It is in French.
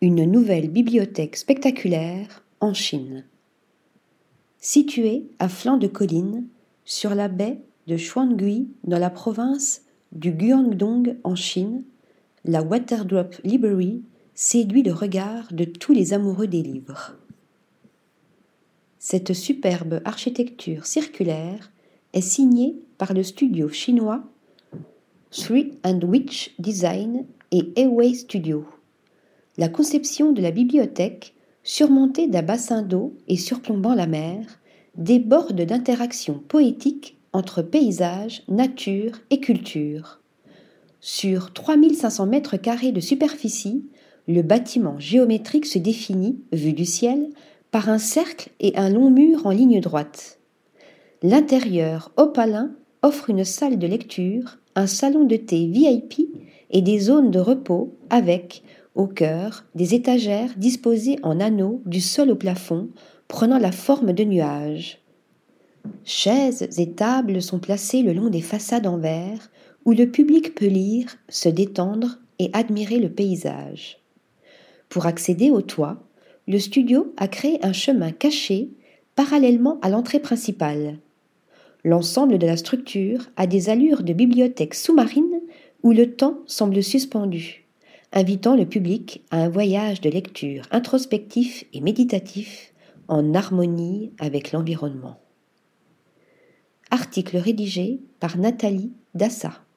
une nouvelle bibliothèque spectaculaire en Chine. Située à flanc de colline, sur la baie de Xuangui dans la province du Guangdong en Chine, la Waterdrop Library séduit le regard de tous les amoureux des livres. Cette superbe architecture circulaire est signée par le studio chinois Three and Witch Design et Away Studio. La conception de la bibliothèque, surmontée d'un bassin d'eau et surplombant la mer, déborde d'interactions poétiques entre paysage, nature et culture. Sur 3500 mètres carrés de superficie, le bâtiment géométrique se définit, vu du ciel, par un cercle et un long mur en ligne droite. L'intérieur opalin offre une salle de lecture, un salon de thé VIP et des zones de repos avec, au cœur, des étagères disposées en anneaux du sol au plafond, prenant la forme de nuages. Chaises et tables sont placées le long des façades en verre, où le public peut lire, se détendre et admirer le paysage. Pour accéder au toit, le studio a créé un chemin caché parallèlement à l'entrée principale. L'ensemble de la structure a des allures de bibliothèque sous-marine où le temps semble suspendu, invitant le public à un voyage de lecture introspectif et méditatif en harmonie avec l'environnement. Article rédigé par Nathalie Dassa.